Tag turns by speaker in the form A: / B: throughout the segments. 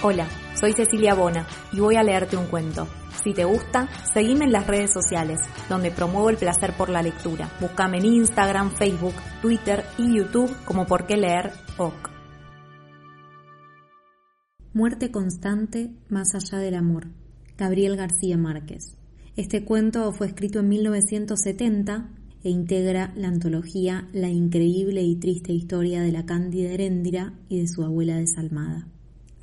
A: Hola, soy Cecilia Bona y voy a leerte un cuento. Si te gusta, seguime en las redes sociales, donde promuevo el placer por la lectura. Búscame en Instagram, Facebook, Twitter y YouTube como Por qué leer OK. Muerte constante más allá del amor. Gabriel García Márquez. Este cuento fue escrito en 1970 e integra la antología La increíble y triste historia de la Cándida Heréndira y de su abuela desalmada.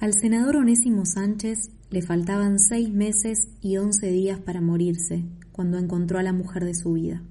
A: Al senador Onésimo Sánchez le faltaban seis meses y once días para morirse cuando encontró a la mujer de su vida.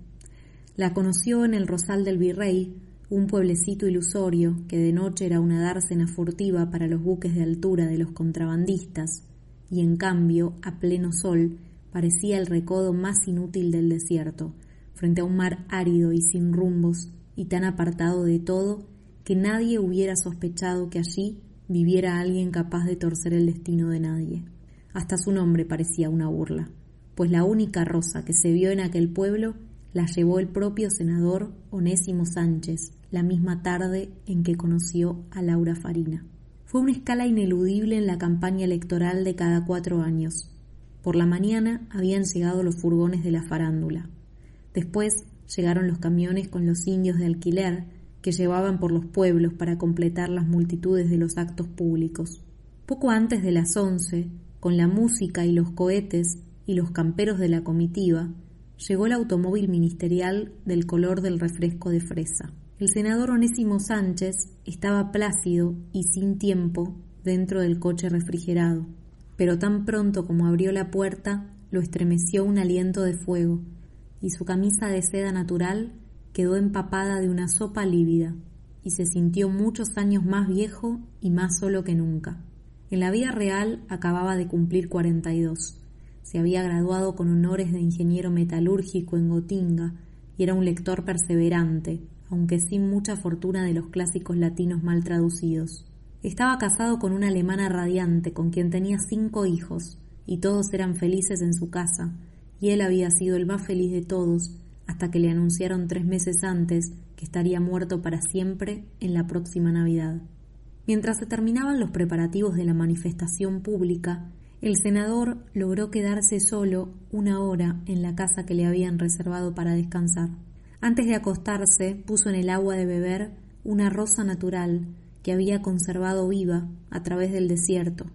A: La conoció en el Rosal del Virrey, un pueblecito ilusorio que de noche era una dársena furtiva para los buques de altura de los contrabandistas, y en cambio, a pleno sol, parecía el recodo más inútil del desierto, frente a un mar árido y sin rumbos, y tan apartado de todo que nadie hubiera sospechado que allí viviera alguien capaz de torcer el destino de nadie. Hasta su nombre parecía una burla, pues la única rosa que se vio en aquel pueblo la llevó el propio senador Onésimo Sánchez la misma tarde en que conoció a Laura Farina. Fue una escala ineludible en la campaña electoral de cada cuatro años. Por la mañana habían llegado los furgones de la farándula. Después llegaron los camiones con los indios de alquiler que llevaban por los pueblos para completar las multitudes de los actos públicos. Poco antes de las once, con la música y los cohetes y los camperos de la comitiva, llegó el automóvil ministerial del color del refresco de fresa. El senador Onésimo Sánchez estaba plácido y sin tiempo dentro del coche refrigerado, pero tan pronto como abrió la puerta lo estremeció un aliento de fuego, y su camisa de seda natural quedó empapada de una sopa lívida y se sintió muchos años más viejo y más solo que nunca. En la vida real acababa de cumplir 42. Se había graduado con honores de ingeniero metalúrgico en Gotinga y era un lector perseverante, aunque sin mucha fortuna de los clásicos latinos mal traducidos. Estaba casado con una alemana radiante con quien tenía cinco hijos, y todos eran felices en su casa, y él había sido el más feliz de todos, hasta que le anunciaron tres meses antes que estaría muerto para siempre en la próxima Navidad. Mientras se terminaban los preparativos de la manifestación pública, el senador logró quedarse solo una hora en la casa que le habían reservado para descansar. Antes de acostarse, puso en el agua de beber una rosa natural que había conservado viva a través del desierto,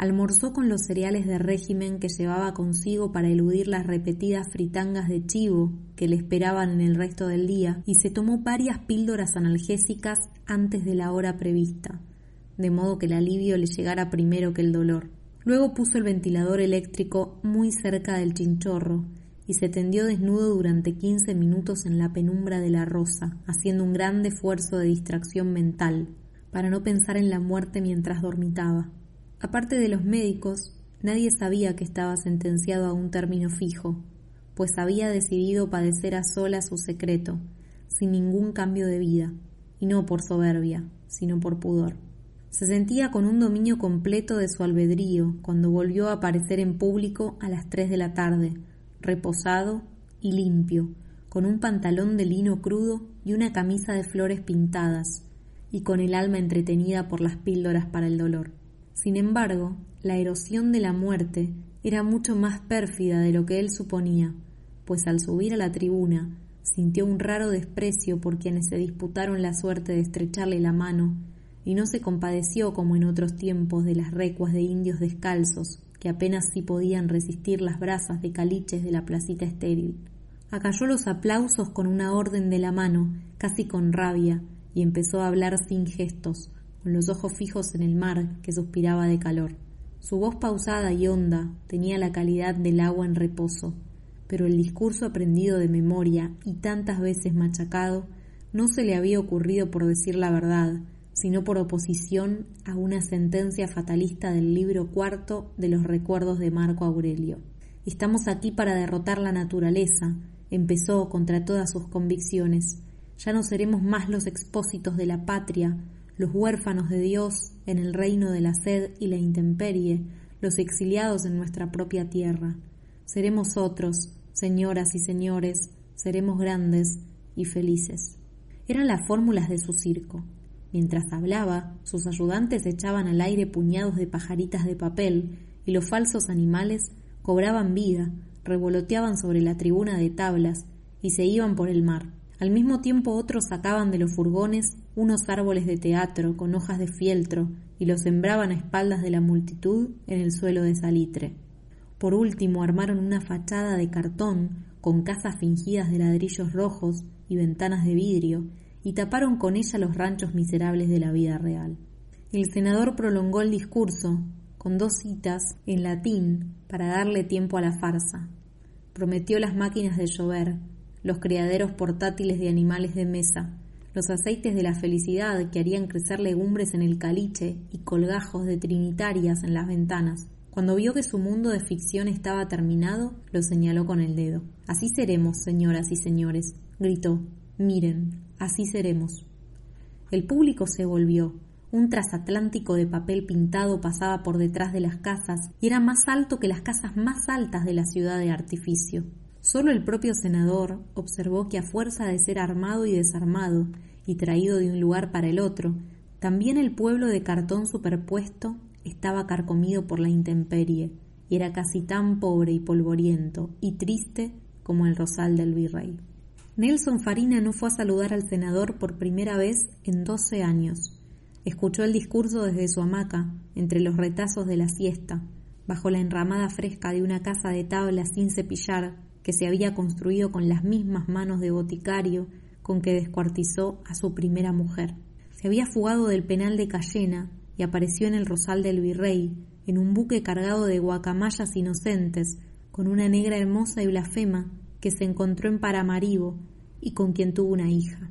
A: almorzó con los cereales de régimen que llevaba consigo para eludir las repetidas fritangas de chivo que le esperaban en el resto del día y se tomó varias píldoras analgésicas antes de la hora prevista, de modo que el alivio le llegara primero que el dolor. Luego puso el ventilador eléctrico muy cerca del chinchorro y se tendió desnudo durante quince minutos en la penumbra de la rosa, haciendo un gran esfuerzo de distracción mental, para no pensar en la muerte mientras dormitaba. Aparte de los médicos, nadie sabía que estaba sentenciado a un término fijo, pues había decidido padecer a solas su secreto, sin ningún cambio de vida, y no por soberbia, sino por pudor. Se sentía con un dominio completo de su albedrío cuando volvió a aparecer en público a las tres de la tarde, reposado y limpio, con un pantalón de lino crudo y una camisa de flores pintadas, y con el alma entretenida por las píldoras para el dolor. Sin embargo, la erosión de la muerte era mucho más pérfida de lo que él suponía, pues al subir a la tribuna sintió un raro desprecio por quienes se disputaron la suerte de estrecharle la mano, y no se compadeció como en otros tiempos de las recuas de indios descalzos, que apenas sí podían resistir las brasas de caliches de la placita estéril. Acalló los aplausos con una orden de la mano, casi con rabia, y empezó a hablar sin gestos, con los ojos fijos en el mar que suspiraba de calor. Su voz pausada y honda tenía la calidad del agua en reposo, pero el discurso aprendido de memoria y tantas veces machacado no se le había ocurrido por decir la verdad, sino por oposición a una sentencia fatalista del libro cuarto de los recuerdos de Marco Aurelio. Estamos aquí para derrotar la naturaleza, empezó contra todas sus convicciones. Ya no seremos más los expósitos de la patria, los huérfanos de Dios en el reino de la sed y la intemperie, los exiliados en nuestra propia tierra. Seremos otros, señoras y señores, seremos grandes y felices. Eran las fórmulas de su circo. Mientras hablaba, sus ayudantes echaban al aire puñados de pajaritas de papel y los falsos animales cobraban vida, revoloteaban sobre la tribuna de tablas y se iban por el mar. Al mismo tiempo otros sacaban de los furgones unos árboles de teatro con hojas de fieltro y los sembraban a espaldas de la multitud en el suelo de salitre. Por último armaron una fachada de cartón con casas fingidas de ladrillos rojos y ventanas de vidrio y taparon con ella los ranchos miserables de la vida real. El senador prolongó el discurso con dos citas en latín para darle tiempo a la farsa. Prometió las máquinas de llover, los criaderos portátiles de animales de mesa, los aceites de la felicidad que harían crecer legumbres en el caliche y colgajos de trinitarias en las ventanas. Cuando vio que su mundo de ficción estaba terminado, lo señaló con el dedo. Así seremos, señoras y señores, gritó. Miren, así seremos. El público se volvió. Un trasatlántico de papel pintado pasaba por detrás de las casas y era más alto que las casas más altas de la ciudad de artificio. Solo el propio senador observó que a fuerza de ser armado y desarmado y traído de un lugar para el otro, también el pueblo de cartón superpuesto estaba carcomido por la intemperie y era casi tan pobre y polvoriento y triste como el rosal del virrey. Nelson Farina no fue a saludar al senador por primera vez en doce años. Escuchó el discurso desde su hamaca, entre los retazos de la siesta, bajo la enramada fresca de una casa de tablas sin cepillar que se había construido con las mismas manos de boticario con que descuartizó a su primera mujer. Se había fugado del penal de Cayena y apareció en el Rosal del Virrey, en un buque cargado de guacamayas inocentes, con una negra hermosa y blasfema que se encontró en Paramaribo y con quien tuvo una hija.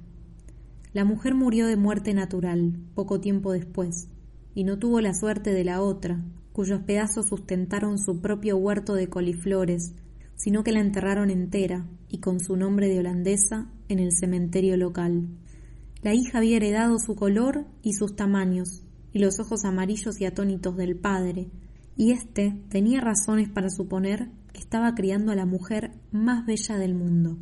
A: La mujer murió de muerte natural poco tiempo después, y no tuvo la suerte de la otra, cuyos pedazos sustentaron su propio huerto de coliflores, sino que la enterraron entera y con su nombre de holandesa en el cementerio local. La hija había heredado su color y sus tamaños, y los ojos amarillos y atónitos del padre, y éste tenía razones para suponer que estaba criando a la mujer más bella del mundo.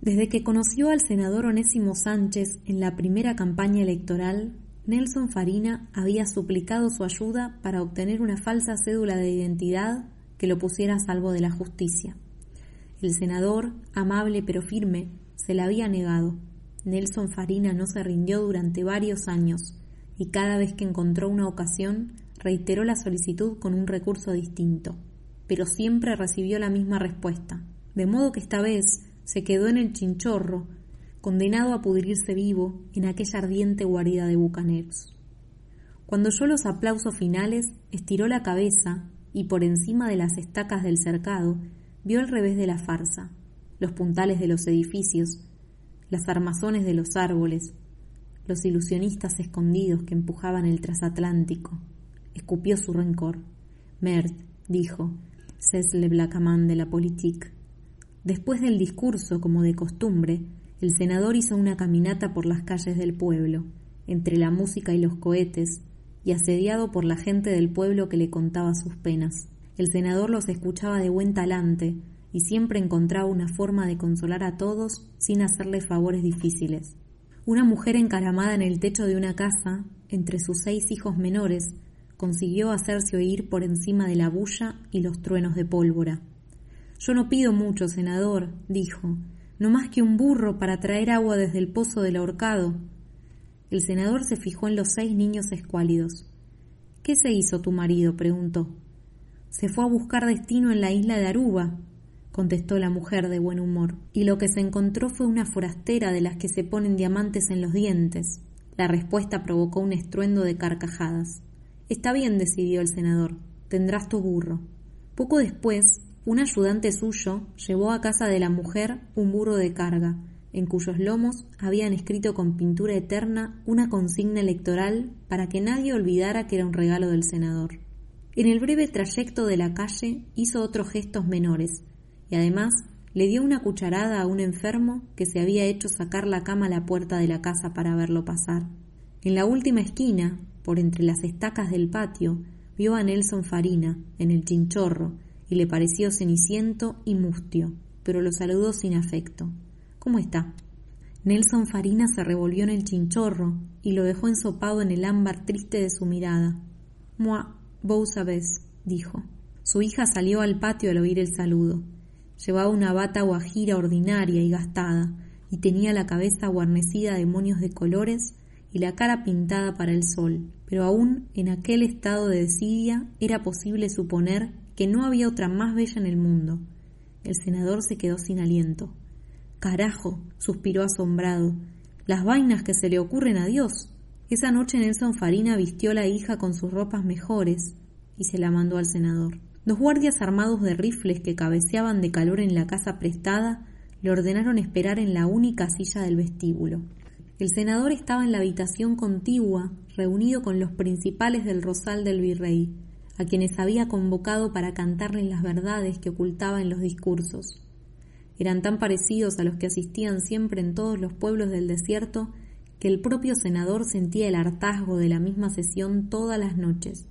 A: Desde que conoció al senador Onésimo Sánchez en la primera campaña electoral, Nelson Farina había suplicado su ayuda para obtener una falsa cédula de identidad que lo pusiera a salvo de la justicia. El senador, amable pero firme, se la había negado. Nelson Farina no se rindió durante varios años, y cada vez que encontró una ocasión reiteró la solicitud con un recurso distinto, pero siempre recibió la misma respuesta, de modo que esta vez se quedó en el chinchorro, condenado a pudrirse vivo en aquella ardiente guarida de bucaneros. Cuando oyó los aplausos finales, estiró la cabeza y por encima de las estacas del cercado vio el revés de la farsa, los puntales de los edificios, las armazones de los árboles, los ilusionistas escondidos que empujaban el trasatlántico. Escupió su rencor. Mert, dijo, c'est le blackaman de la politique. Después del discurso, como de costumbre, el senador hizo una caminata por las calles del pueblo, entre la música y los cohetes, asediado por la gente del pueblo que le contaba sus penas. El senador los escuchaba de buen talante y siempre encontraba una forma de consolar a todos sin hacerles favores difíciles. Una mujer encaramada en el techo de una casa, entre sus seis hijos menores, consiguió hacerse oír por encima de la bulla y los truenos de pólvora. Yo no pido mucho, senador, dijo, no más que un burro para traer agua desde el pozo del ahorcado. El senador se fijó en los seis niños escuálidos. ¿Qué se hizo tu marido? preguntó. Se fue a buscar destino en la isla de Aruba, contestó la mujer de buen humor, y lo que se encontró fue una forastera de las que se ponen diamantes en los dientes. La respuesta provocó un estruendo de carcajadas. Está bien, decidió el senador, tendrás tu burro. Poco después, un ayudante suyo llevó a casa de la mujer un burro de carga, en cuyos lomos habían escrito con pintura eterna una consigna electoral para que nadie olvidara que era un regalo del senador. En el breve trayecto de la calle hizo otros gestos menores, y además le dio una cucharada a un enfermo que se había hecho sacar la cama a la puerta de la casa para verlo pasar. En la última esquina, por entre las estacas del patio, vio a Nelson Farina, en el chinchorro, y le pareció ceniciento y mustio, pero lo saludó sin afecto. ¿Cómo está? Nelson Farina se revolvió en el chinchorro y lo dejó ensopado en el ámbar triste de su mirada. Moi, vos sabés, dijo. Su hija salió al patio al oír el saludo. Llevaba una bata guajira ordinaria y gastada, y tenía la cabeza guarnecida de monios de colores y la cara pintada para el sol, pero aún en aquel estado de desidia era posible suponer que no había otra más bella en el mundo. El senador se quedó sin aliento. Carajo, suspiró asombrado. Las vainas que se le ocurren a Dios. Esa noche Nelson Farina vistió a la hija con sus ropas mejores y se la mandó al senador. Los guardias armados de rifles que cabeceaban de calor en la casa prestada le ordenaron esperar en la única silla del vestíbulo. El senador estaba en la habitación contigua, reunido con los principales del rosal del virrey, a quienes había convocado para cantarles las verdades que ocultaba en los discursos. Eran tan parecidos a los que asistían siempre en todos los pueblos del desierto que el propio senador sentía el hartazgo de la misma sesión todas las noches.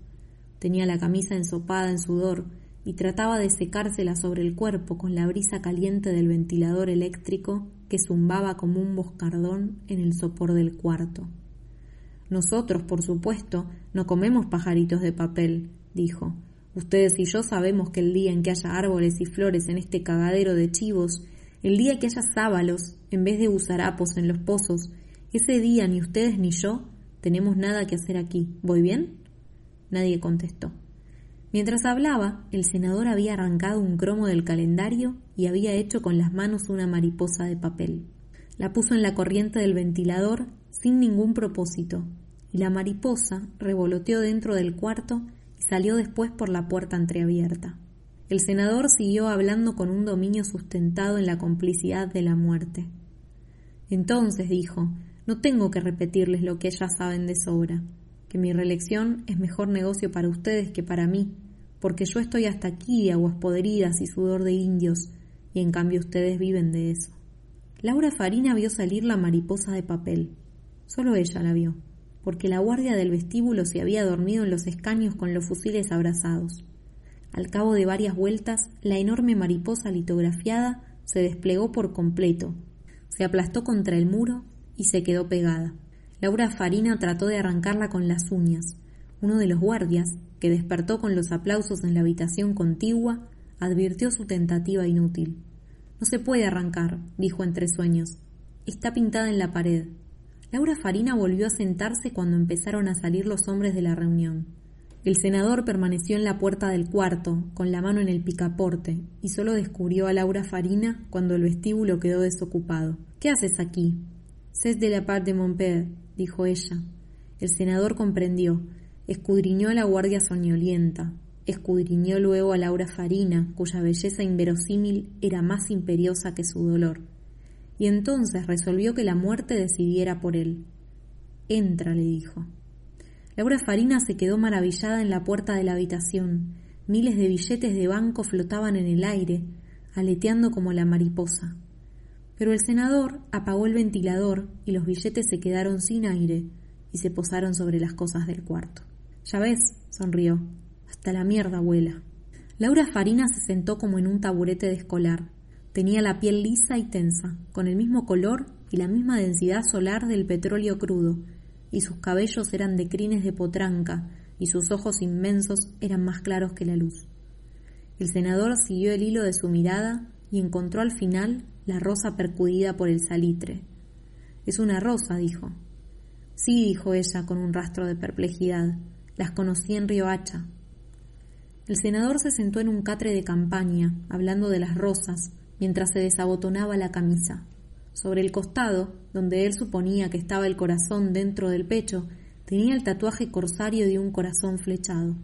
A: Tenía la camisa ensopada en sudor y trataba de secársela sobre el cuerpo con la brisa caliente del ventilador eléctrico que zumbaba como un boscardón en el sopor del cuarto. Nosotros, por supuesto, no comemos pajaritos de papel, dijo. Ustedes y yo sabemos que el día en que haya árboles y flores en este cagadero de chivos, el día que haya sábalos en vez de usarapos en los pozos, ese día ni ustedes ni yo tenemos nada que hacer aquí. ¿Voy bien? Nadie contestó. Mientras hablaba, el senador había arrancado un cromo del calendario y había hecho con las manos una mariposa de papel. La puso en la corriente del ventilador sin ningún propósito, y la mariposa revoloteó dentro del cuarto salió después por la puerta entreabierta. El senador siguió hablando con un dominio sustentado en la complicidad de la muerte. Entonces dijo, no tengo que repetirles lo que ya saben de sobra, que mi reelección es mejor negocio para ustedes que para mí, porque yo estoy hasta aquí de aguas podridas y sudor de indios, y en cambio ustedes viven de eso. Laura Farina vio salir la mariposa de papel. Solo ella la vio porque la guardia del vestíbulo se había dormido en los escaños con los fusiles abrazados. Al cabo de varias vueltas, la enorme mariposa litografiada se desplegó por completo, se aplastó contra el muro y se quedó pegada. Laura Farina trató de arrancarla con las uñas. Uno de los guardias, que despertó con los aplausos en la habitación contigua, advirtió su tentativa inútil. No se puede arrancar, dijo entre sueños. Está pintada en la pared. Laura Farina volvió a sentarse cuando empezaron a salir los hombres de la reunión. El senador permaneció en la puerta del cuarto, con la mano en el picaporte, y solo descubrió a Laura Farina cuando el vestíbulo quedó desocupado. ¿Qué haces aquí? C'est de la part de mon père, dijo ella. El senador comprendió. Escudriñó a la guardia soñolienta. Escudriñó luego a Laura Farina, cuya belleza inverosímil era más imperiosa que su dolor y entonces resolvió que la muerte decidiera por él. Entra, le dijo. Laura Farina se quedó maravillada en la puerta de la habitación. Miles de billetes de banco flotaban en el aire, aleteando como la mariposa. Pero el senador apagó el ventilador y los billetes se quedaron sin aire y se posaron sobre las cosas del cuarto. Ya ves, sonrió. Hasta la mierda, abuela. Laura Farina se sentó como en un taburete de escolar. Tenía la piel lisa y tensa, con el mismo color y la misma densidad solar del petróleo crudo, y sus cabellos eran de crines de potranca, y sus ojos inmensos eran más claros que la luz. El senador siguió el hilo de su mirada y encontró al final la rosa percudida por el salitre. Es una rosa, dijo. Sí, dijo ella con un rastro de perplejidad. Las conocí en Río Hacha. El senador se sentó en un catre de campaña, hablando de las rosas, mientras se desabotonaba la camisa. Sobre el costado, donde él suponía que estaba el corazón dentro del pecho, tenía el tatuaje corsario de un corazón flechado.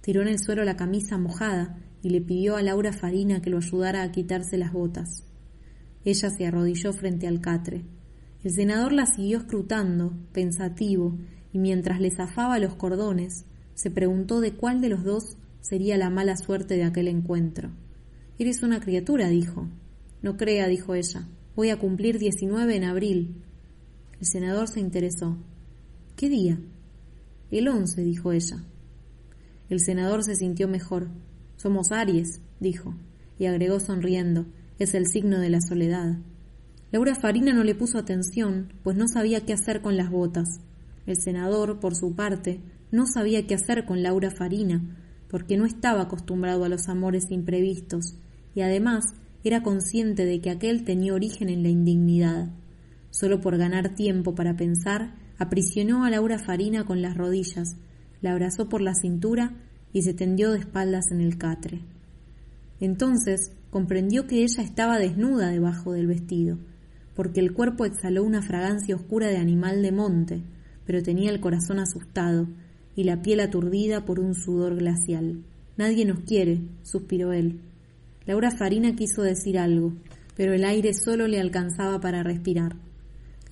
A: Tiró en el suelo la camisa mojada y le pidió a Laura Farina que lo ayudara a quitarse las botas. Ella se arrodilló frente al catre. El senador la siguió escrutando, pensativo, y mientras le zafaba los cordones, se preguntó de cuál de los dos sería la mala suerte de aquel encuentro. Eres una criatura, dijo. No crea, dijo ella. Voy a cumplir diecinueve en abril. El senador se interesó. ¿Qué día? El once, dijo ella. El senador se sintió mejor. Somos Aries, dijo, y agregó sonriendo. Es el signo de la soledad. Laura Farina no le puso atención, pues no sabía qué hacer con las botas. El senador, por su parte, no sabía qué hacer con Laura Farina, porque no estaba acostumbrado a los amores imprevistos, y además era consciente de que aquel tenía origen en la indignidad. Solo por ganar tiempo para pensar, aprisionó a Laura Farina con las rodillas, la abrazó por la cintura y se tendió de espaldas en el catre. Entonces comprendió que ella estaba desnuda debajo del vestido, porque el cuerpo exhaló una fragancia oscura de animal de monte, pero tenía el corazón asustado y la piel aturdida por un sudor glacial. Nadie nos quiere, suspiró él. Laura Farina quiso decir algo, pero el aire solo le alcanzaba para respirar.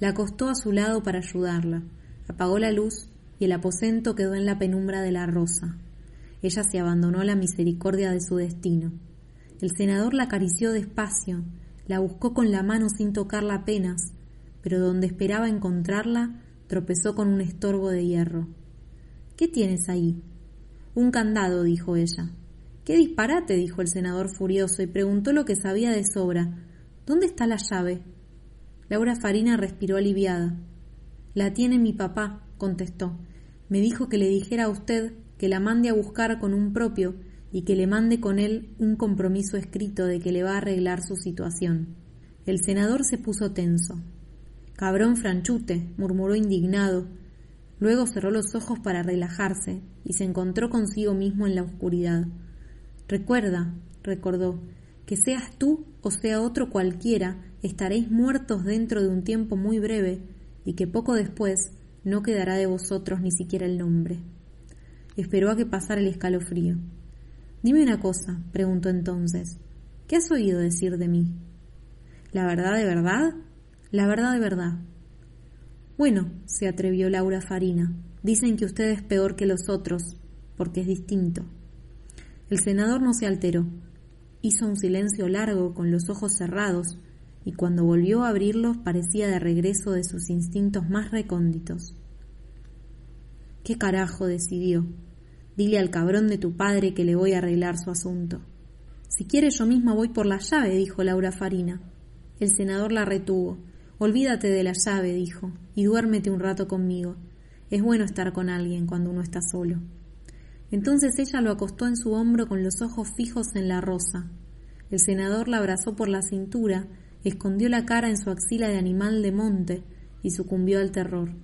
A: La acostó a su lado para ayudarla, apagó la luz y el aposento quedó en la penumbra de la rosa. Ella se abandonó a la misericordia de su destino. El senador la acarició despacio, la buscó con la mano sin tocarla apenas, pero donde esperaba encontrarla, tropezó con un estorbo de hierro. ¿Qué tienes ahí? Un candado, dijo ella. ¡Qué disparate! dijo el senador furioso y preguntó lo que sabía de sobra. ¿Dónde está la llave? Laura Farina respiró aliviada. La tiene mi papá, contestó. Me dijo que le dijera a usted que la mande a buscar con un propio y que le mande con él un compromiso escrito de que le va a arreglar su situación. El senador se puso tenso. Cabrón franchute, murmuró indignado. Luego cerró los ojos para relajarse y se encontró consigo mismo en la oscuridad. Recuerda, recordó, que seas tú o sea otro cualquiera, estaréis muertos dentro de un tiempo muy breve y que poco después no quedará de vosotros ni siquiera el nombre. Esperó a que pasara el escalofrío. Dime una cosa, preguntó entonces. ¿Qué has oído decir de mí? ¿La verdad de verdad? La verdad de verdad. Bueno, se atrevió Laura Farina. Dicen que usted es peor que los otros, porque es distinto. El senador no se alteró. Hizo un silencio largo con los ojos cerrados, y cuando volvió a abrirlos parecía de regreso de sus instintos más recónditos. ¿Qué carajo? decidió. Dile al cabrón de tu padre que le voy a arreglar su asunto. Si quiere yo misma voy por la llave, dijo Laura Farina. El senador la retuvo. Olvídate de la llave, dijo, y duérmete un rato conmigo. Es bueno estar con alguien cuando uno está solo. Entonces ella lo acostó en su hombro con los ojos fijos en la rosa. El senador la abrazó por la cintura, escondió la cara en su axila de animal de monte y sucumbió al terror.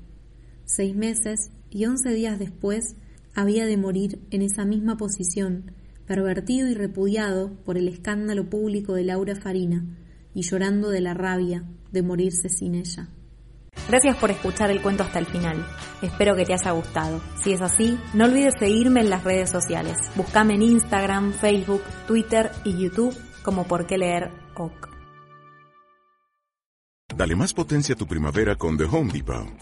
A: Seis meses y once días después había de morir en esa misma posición, pervertido y repudiado por el escándalo público de Laura Farina, y llorando de la rabia de morirse sin ella.
B: Gracias por escuchar el cuento hasta el final. Espero que te haya gustado. Si es así, no olvides seguirme en las redes sociales. Búscame en Instagram, Facebook, Twitter y YouTube como por qué leer OK.
C: Dale más potencia a tu primavera con The Home Depot.